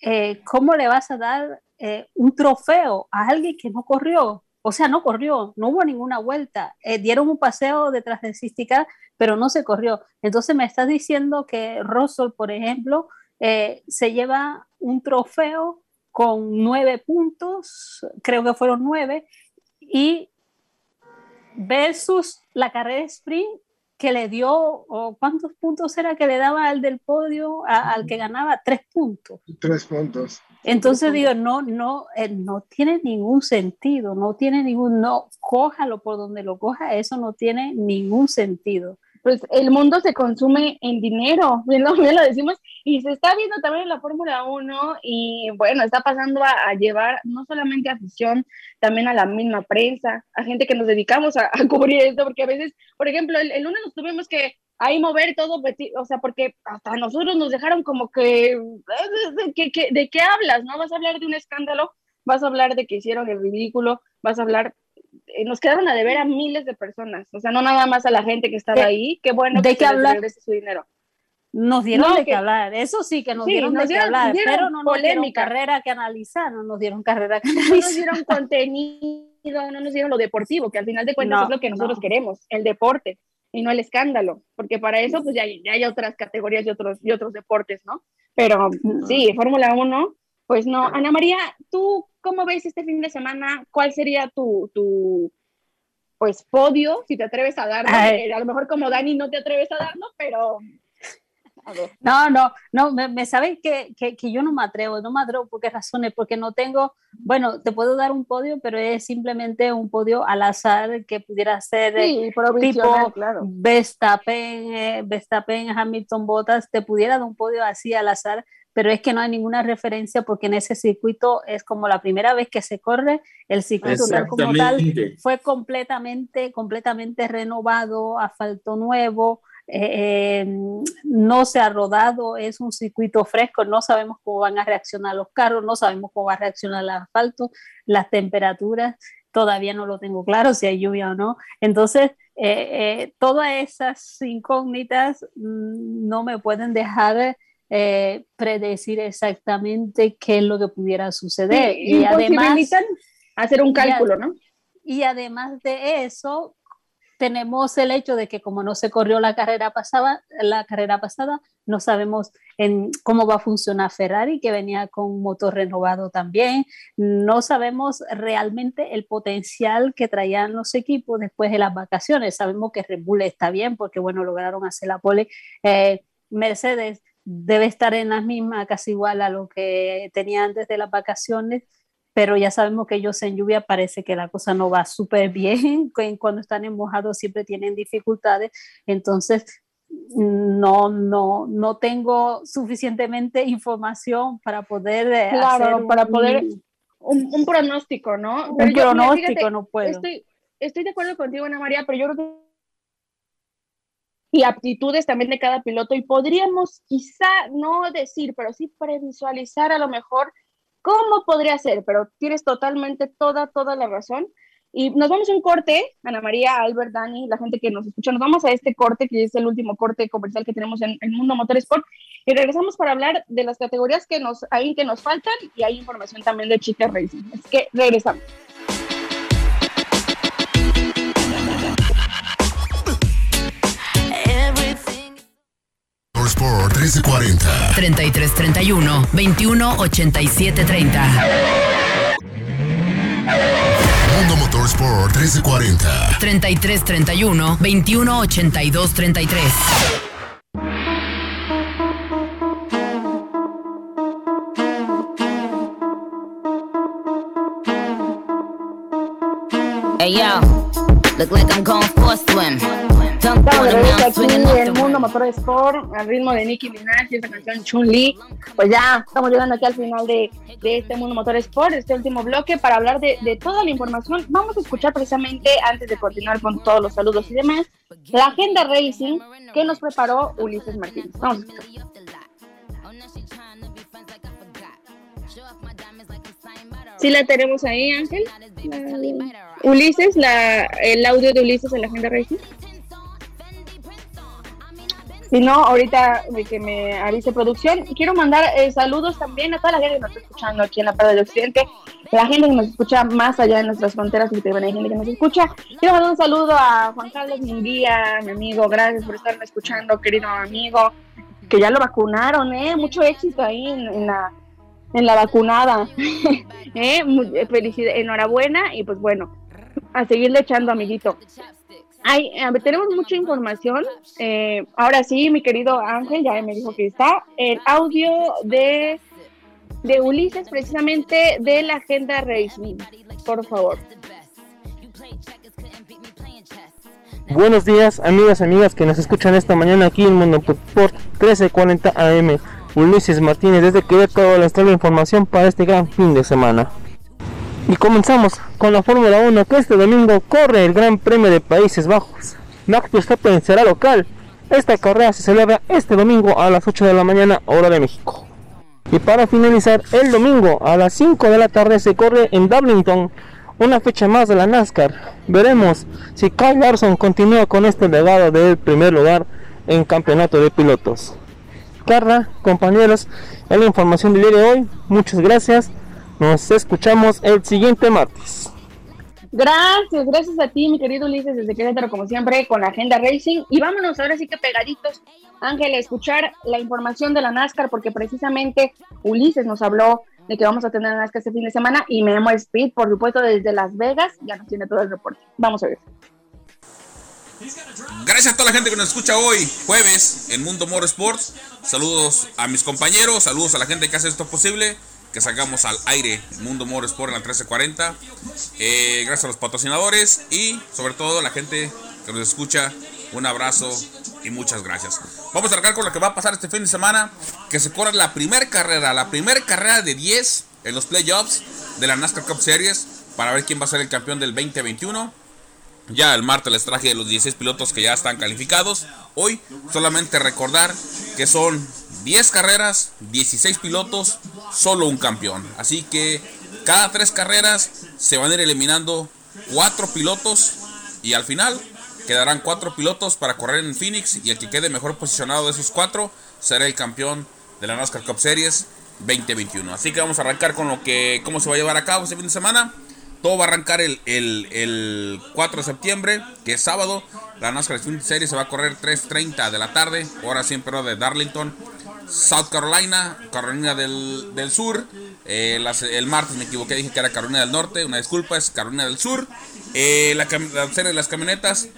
eh, ¿cómo le vas a dar eh, un trofeo a alguien que no corrió? O sea, no corrió, no hubo ninguna vuelta. Eh, dieron un paseo detrás de Cistica, pero no se corrió. Entonces me estás diciendo que Russell, por ejemplo, eh, se lleva un trofeo con nueve puntos, creo que fueron nueve, y versus la carrera sprint que le dio, o cuántos puntos era que le daba al del podio, al que ganaba tres puntos. Tres puntos. Entonces digo, no, no, eh, no tiene ningún sentido, no tiene ningún, no, cójalo por donde lo coja, eso no tiene ningún sentido. Pues el mundo se consume en dinero, bien lo, lo decimos, y se está viendo también en la Fórmula 1 y bueno, está pasando a, llevar no solamente afición, también a la misma prensa, a gente que nos dedicamos a, cubrir esto, porque a veces, por ejemplo, el, el lunes nos tuvimos que ahí mover todo, o sea, porque hasta nosotros nos dejaron como que, eh, ¿de, qué hablas? ¿No? Vas a hablar de un escándalo, vas a hablar de que hicieron el ridículo, vas a hablar, nos quedaron a deber a miles de personas, o sea, no nada más a la gente que estaba ahí, qué bueno ¿De que hablar? regrese su dinero. Nos dieron de qué hablar, eso sí que nos dieron de qué hablar, pero no nos dieron carrera que analizar, no nos dieron carrera que analizar. No nos dieron contenido, no nos dieron lo deportivo, que al final de cuentas es lo que nosotros queremos, el deporte y no el escándalo, porque para eso pues ya, hay otras categorías y otros, y otros deportes, ¿no? Pero sí, Fórmula 1, pues no. Ana María, ¿tú cómo ves este fin de semana? ¿Cuál sería tu, tu pues podio, si te atreves a darlo? A lo mejor como Dani no te atreves a darlo, pero no, no, no, me, me sabes que, que, que, yo no me atrevo, no me atrevo por qué razones, porque no tengo, bueno, te puedo dar un podio, pero es simplemente un podio al azar que pudiera ser sí, tipo claro. Verstappen, eh, Verstappen, Hamilton, Bottas, te pudiera dar un podio así al azar, pero es que no hay ninguna referencia porque en ese circuito es como la primera vez que se corre, el circuito como tal fue completamente, completamente renovado, asfalto nuevo, eh, em, no se ha rodado, es un circuito fresco, no sabemos cómo van a reaccionar los carros, no sabemos cómo va a reaccionar el asfalto, las temperaturas, todavía no lo tengo claro si hay lluvia o no. Entonces, eh, eh, todas esas incógnitas mm, no me pueden dejar predecir exactamente qué es lo que pudiera suceder. y, además hacer un cálculo, ¿no? y además de eso, tenemos el hecho de que como no se corrió la carrera pasada, la carrera pasada, no sabemos en cómo va a funcionar Ferrari, que venía con un motor renovado también. No sabemos realmente el potencial que traían los equipos después de las vacaciones. Sabemos que Red Bull está bien porque, bueno, lograron hacer la pole. Eh, Mercedes debe estar en la misma, casi igual a lo que tenía antes de las vacaciones pero ya sabemos que ellos en lluvia parece que la cosa no va súper bien, cuando están en mojado siempre tienen dificultades, entonces no, no, no tengo suficientemente información para poder eh, claro, para poder un, pronóstico, ¿no? un pronóstico no puedo. Estoy, estoy de acuerdo contigo, Ana María, pero yo creo que y aptitudes también de cada piloto y podríamos quizá no decir, pero sí previsualizar a lo mejor cómo podría ser, pero tienes totalmente toda, toda la razón. Y nos vamos a un corte, Ana María, Albert, Dani, la gente que nos escucha, nos vamos a este corte, que es el último corte comercial que tenemos en el mundo motorsport, y regresamos para hablar de las categorías que nos, hay que nos faltan y hay información también de Chica Racing. Así que regresamos. Sport 1340 3331 218730 Mundo Motorsport 1340. 33 31 21 82 33. Hey yo, look like I'm going for a swim. Estamos aquí en el mundo motor sport al ritmo de Nicki Minaj y esta canción Chun Li. Pues ya estamos llegando aquí al final de, de, este mundo motor sport, este último bloque para hablar de, de, toda la información. Vamos a escuchar precisamente antes de continuar con todos los saludos y demás la agenda racing que nos preparó Ulises Martínez. Vamos a escuchar. Sí la tenemos ahí, Ángel. Ulises, la, el audio de Ulises en la agenda racing. Si no, ahorita que me avise producción. Quiero mandar eh, saludos también a toda la gente que nos está escuchando aquí en la parte del occidente, la gente que nos escucha más allá de nuestras fronteras, y hay gente que nos escucha. Quiero mandar un saludo a Juan Carlos Mundía, mi amigo, gracias por estarme escuchando, querido amigo, que ya lo vacunaron, ¿eh? Mucho éxito ahí en, la en la vacunada. ¿Eh? Felicidad, enhorabuena y pues bueno, a seguirle echando, amiguito. Hay, tenemos mucha información. Eh, ahora sí, mi querido Ángel ya me dijo que está el audio de, de Ulises, precisamente de la agenda Racing. Por favor. Buenos días, amigas, amigas que nos escuchan esta mañana aquí en Mundo Sport 1340 AM. Ulises Martínez desde Querétaro les trae la información para este gran fin de semana. Y comenzamos con la Fórmula 1 que este domingo corre el Gran Premio de Países Bajos. Max Verstappen será local. Esta carrera se celebra este domingo a las 8 de la mañana hora de México. Y para finalizar, el domingo a las 5 de la tarde se corre en Darlington una fecha más de la NASCAR. Veremos si Kyle Larson continúa con este legado del primer lugar en campeonato de pilotos. Carla, compañeros, es la información del día de hoy. Muchas gracias. Nos escuchamos el siguiente martes. Gracias, gracias a ti, mi querido Ulises, desde Querétaro, como siempre, con la Agenda Racing. Y vámonos ahora sí que pegaditos, Ángel, a escuchar la información de la NASCAR, porque precisamente Ulises nos habló de que vamos a tener la NASCAR este fin de semana y Memo Speed, por supuesto, desde Las Vegas, ya nos tiene todo el reporte. Vamos a ver. Gracias a toda la gente que nos escucha hoy, jueves, en Mundo Sports Saludos a mis compañeros, saludos a la gente que hace esto posible que sacamos al aire Mundo More Sport en la 1340. Eh, gracias a los patrocinadores y sobre todo la gente que nos escucha. Un abrazo y muchas gracias. Vamos a arrancar con lo que va a pasar este fin de semana. Que se corre la primera carrera, la primera carrera de 10 en los playoffs de la NASCAR Cup Series. Para ver quién va a ser el campeón del 2021. Ya el martes les traje los 16 pilotos que ya están calificados. Hoy solamente recordar que son 10 carreras, 16 pilotos, solo un campeón. Así que cada tres carreras se van a ir eliminando cuatro pilotos y al final quedarán cuatro pilotos para correr en Phoenix y el que quede mejor posicionado de esos cuatro será el campeón de la NASCAR Cup Series 2021. Así que vamos a arrancar con lo que cómo se va a llevar a cabo este fin de semana. Todo va a arrancar el, el, 4 de septiembre, que es sábado. La NASCAR Series se va a correr 3.30 de la tarde, hora siempre de Darlington, South Carolina, Carolina del, Sur. Eh, el martes me equivoqué, dije que era Carolina del Norte, una disculpa, es Carolina del Sur. Eh, la, la serie de las camionetas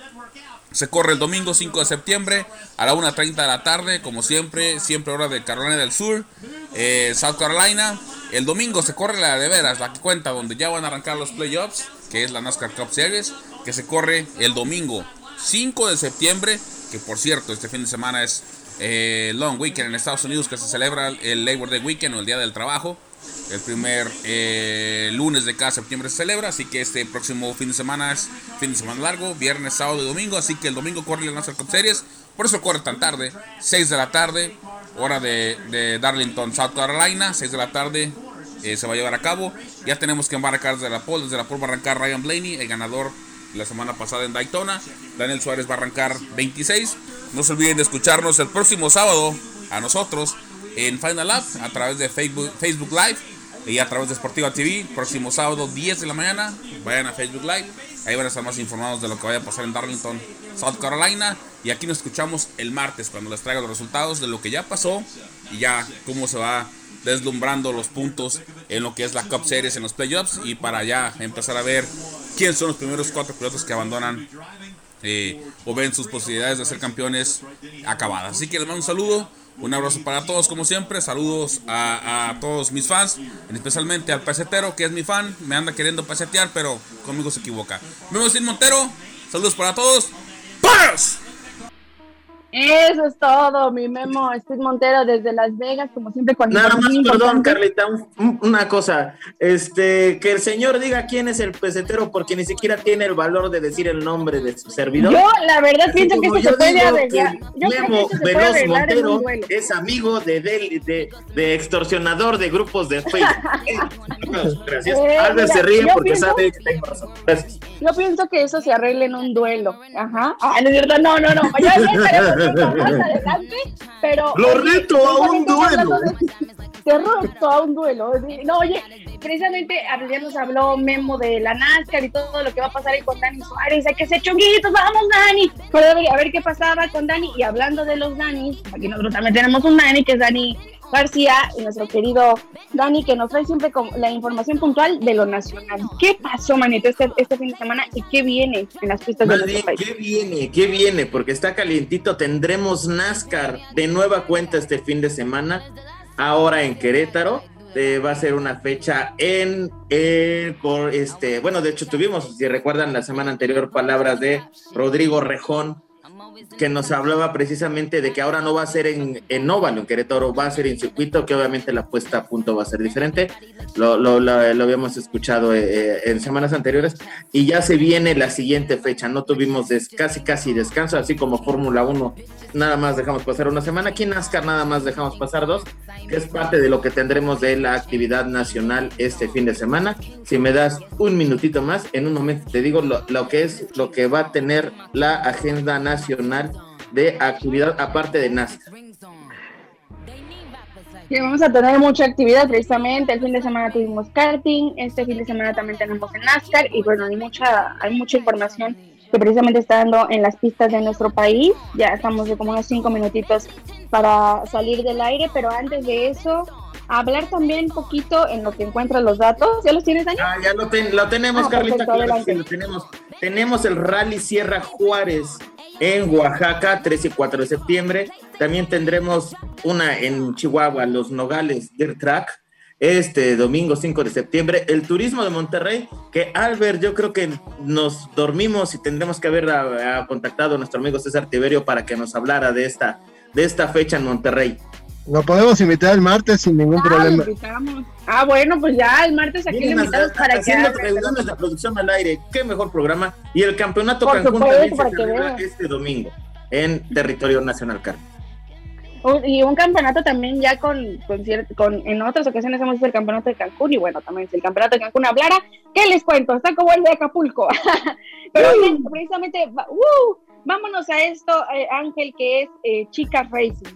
se corre el domingo 5 de septiembre a la 1.30 de la tarde, como siempre, siempre hora de Carolina del Sur, eh, South Carolina. El domingo se corre la de veras, la que cuenta, donde ya van a arrancar los playoffs, que es la NASCAR Cup Series, que se corre el domingo 5 de septiembre, que por cierto, este fin de semana es eh, Long Weekend en Estados Unidos, que se celebra el Labor Day Weekend o el Día del Trabajo. El primer eh, lunes de cada septiembre se celebra, así que este próximo fin de semana es fin de semana largo, viernes, sábado y domingo, así que el domingo corre la NASCAR Cup Series, por eso corre tan tarde, 6 de la tarde, hora de, Darlington, South Carolina, 6 de la tarde eh, se va a llevar a cabo. Ya tenemos que embarcar desde la pole, desde la pole va a arrancar Ryan Blaney, el ganador la semana pasada en Daytona. Daniel Suárez va a arrancar 26. No se olviden de escucharnos el próximo sábado a nosotros en Final Lap a través de Facebook, Facebook Live y a través de Sportiva TV. Próximo sábado, 10 de la mañana. Vayan a Facebook Live. Ahí van a estar más informados de lo que vaya a pasar en Darlington, South Carolina. Y aquí nos escuchamos el martes cuando les traiga los resultados de lo que ya pasó y ya cómo se va deslumbrando los puntos en lo que es la Cup Series en los playoffs. Y para ya empezar a ver quiénes son los primeros cuatro pilotos que abandonan eh, o ven sus posibilidades de ser campeones acabadas. Así que les mando un saludo. Un abrazo para todos, como siempre. Saludos a, todos mis fans, especialmente al pesetero, que es mi fan. Me anda queriendo pesetear, pero conmigo se equivoca. Memo Sin Montero, saludos para todos. ¡Paz! Eso es todo, mi memo, Steve Montero desde Las Vegas, como siempre cuando... Nada más, perdón, Carlita, una cosa, este, que el señor diga quién es el pesetero, porque ni siquiera tiene el valor de decir el nombre de su servidor. Yo, la verdad, pienso que eso se puede arreglar. Memo Veloz Montero es amigo de, de, de, extorsionador de grupos de Facebook. Gracias. Eh, Albert se ríe porque sabe que tengo razón. Gracias. Yo pienso que eso se arregle en un duelo. Ajá. Ah, no no, no, no. Ya, ya adelante, pero... Lo reto a un duelo. Te reto a un duelo. No, oye, precisamente ya nos habló Memo de la NASCAR y todo lo que va a pasar ahí con Dani Suárez. Hay que ser chunguitos, vamos Dani. A ver qué pasaba con Dani. Y hablando de los Dani, aquí nosotros también tenemos un Dani, que es Dani García y nuestro querido Dani, que nos trae siempre con la información puntual de lo nacional. ¿Qué pasó, manito, este, este fin de semana y qué viene en las pistas de nuestro país? ¿Qué viene? ¿Qué viene? Porque está calientito. Tendremos NASCAR de nueva cuenta este fin de semana, ahora en Querétaro. Eh, va a ser una fecha en, por este, bueno, de hecho tuvimos, si recuerdan la semana anterior, palabras de Rodrigo Rejón, que nos hablaba precisamente de que ahora no va a ser en, en óvalo, en Querétaro, va a ser en circuito, que obviamente la puesta a punto va a ser diferente. Lo, lo, lo, habíamos escuchado eh, eh, en semanas anteriores y ya se viene la siguiente fecha. No tuvimos casi, casi descanso, así como Fórmula 1, nada más dejamos pasar una semana. Aquí en NASCAR nada más dejamos pasar dos, que es parte de lo que tendremos de la actividad nacional este fin de semana. Si me das un minutito más, en un momento te digo lo, lo que es lo que va a tener la agenda nacional de actividad aparte de NASCAR. vamos a tener mucha actividad precisamente. El fin de semana tuvimos karting, este fin de semana también tenemos en NASCAR y bueno, hay mucha, hay mucha información que precisamente está dando en las pistas de nuestro país. Ya estamos de como unos cinco minutitos para salir del aire, pero antes de eso, hablar también un poquito en lo que encuentran los datos. ¿Ya los tienes, Dani? Ah, ya lo, tenemos, ah, Carlita, lo tenemos. Tenemos el Rally Sierra Juárez en Oaxaca, 3 y 4 de septiembre. También tendremos una en Chihuahua, Los Nogales Dirt Track, este domingo 5 de septiembre. El turismo de Monterrey, que Albert, yo creo que nos dormimos y tendremos que haber contactado a nuestro amigo César Tiberio para que nos hablara de esta, de esta fecha en Monterrey. Lo podemos invitar el martes sin ningún problema. Ah, bueno, pues ya el martes aquí lo invitamos para que de producción al aire, qué mejor programa. Y el campeonato Cancún también se celebra este domingo en territorio nacional, Carmen. Y un campeonato también ya con, con, con, en otras ocasiones hemos visto el campeonato de Cancún y bueno, también si el campeonato de Cancún hablara, ¿qué les cuento? Está como el de Acapulco. Pero precisamente, uh, vámonos a esto, eh, Ángel, que es eh, Chica Racing.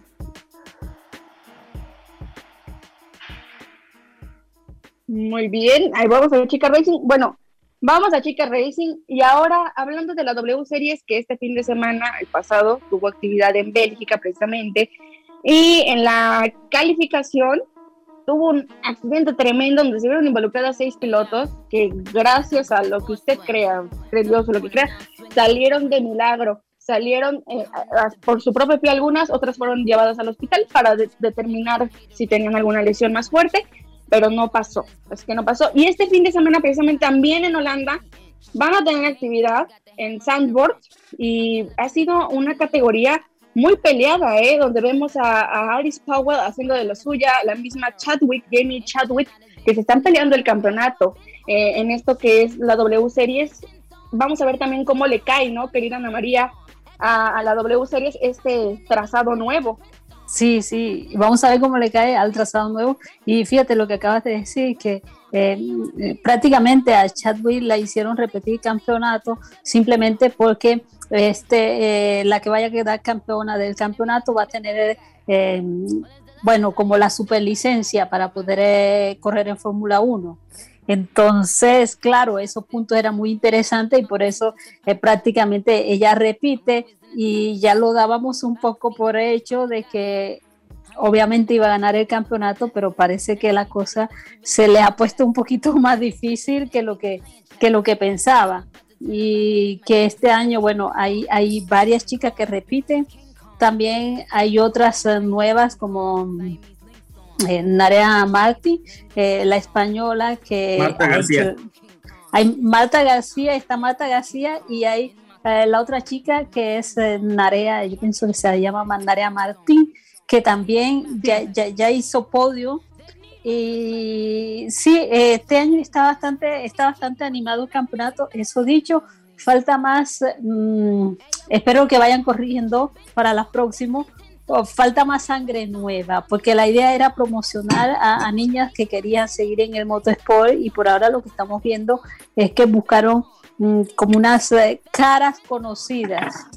Muy bien, ahí vamos a Chica Racing. Bueno, Vamos a Chica Racing y ahora hablando de la W Series que este fin de semana, el pasado, tuvo actividad en Bélgica precisamente y en la calificación tuvo un accidente tremendo donde se vieron involucrados seis pilotos que gracias a lo que usted crea, lo que crea, salieron de milagro, salieron eh, por su propio pie algunas, otras fueron llevadas al hospital para determinar si tenían alguna lesión más fuerte pero no pasó, es que no pasó. Y este fin de semana, precisamente también en Holanda, van a tener actividad en Sandboard y ha sido una categoría muy peleada, ¿eh? donde vemos a, a Powell haciendo de lo suya, la misma Chadwick, Jamie Chadwick, que se están peleando el campeonato eh, en esto que es la W Series. Vamos a ver también cómo le cae, ¿no, querida Ana María, a la W Series este trazado nuevo. Sí, sí, vamos a ver cómo le cae al trazado nuevo. Y fíjate lo que acabas de decir, que eh, prácticamente a Chadwick la hicieron repetir campeonato simplemente porque este, eh, la que vaya a quedar campeona del campeonato va a tener, eh, bueno, como la superlicencia para poder correr en Fórmula 1. Entonces, claro, esos puntos eran muy interesantes y por eso prácticamente ella repite y ya lo dábamos un poco por hecho de que obviamente iba a ganar el campeonato, pero parece que la cosa se le ha puesto un poquito más difícil que lo que, que, lo que pensaba. Y que este año, bueno, hay, hay varias chicas que repiten, también hay otras eh, nuevas como eh, Narea Martí, eh, la española que... Marta García. hay Marta García, está Marta García y hay eh, la otra chica que es eh, Narea, yo pienso que se llama Narea Martín, que también ya, ya, hizo podio. Y sí, este año está bastante, está bastante animado el campeonato, eso dicho, falta más, mm, espero que vayan corrigiendo para los próximos, falta más sangre nueva, porque la idea era promocionar a, niñas que querían seguir en el motosport y por ahora lo que estamos viendo es que buscaron como unas eh, caras conocidas.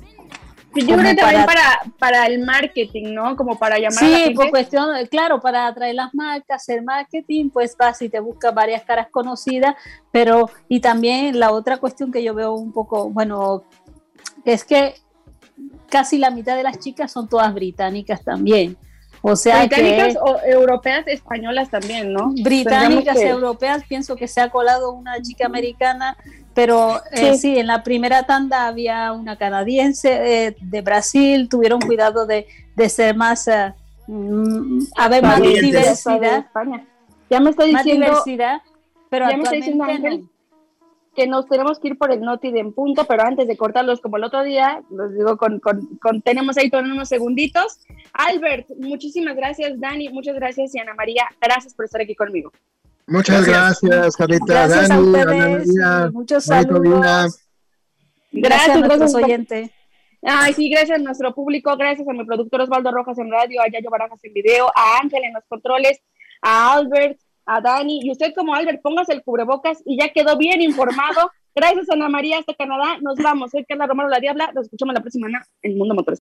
Yo creo que también para, para el marketing, ¿no? Como para llamar sí, a la gente. por cuestión, claro, para atraer las marcas, hacer marketing, pues vas y te buscas varias caras conocidas, pero y también la otra cuestión que yo veo un poco, bueno, es que casi la mitad de las chicas son todas británicas también. O sea británicas o europeas, españolas también, ¿no? Británicas, europeas, pienso que se ha colado una chica americana pero eh, sí. en la primera tanda había una canadiense eh, de Brasil, tuvieron cuidado de, ser más, eh, mm, a ver, más diversidad. Ya me estoy diciendo, diversidad, pero ya me estoy diciendo Ángel, que nos tenemos que ir por el noti de en punto, pero antes de cortarlos como el otro día, los digo con, con, tenemos ahí todos unos segunditos. Albert, muchísimas gracias, Dani, muchas gracias y Ana María, gracias por estar aquí conmigo. Muchas gracias, Carita, gracias Dani, a Muchos saludos. Gracias, gracias a oyente. Ay, sí, gracias a nuestro público, gracias a mi productor Osvaldo Rojas en radio, a Yayo Barajas en video, a Ángel en los controles, a Albert, a Dani, y usted como Albert, póngase el cubrebocas y ya quedó bien informado. Gracias, Ana María, hasta Canadá. Nos vamos. Soy Carla Romero La Diabla. Nos escuchamos la próxima semana en Mundo Motor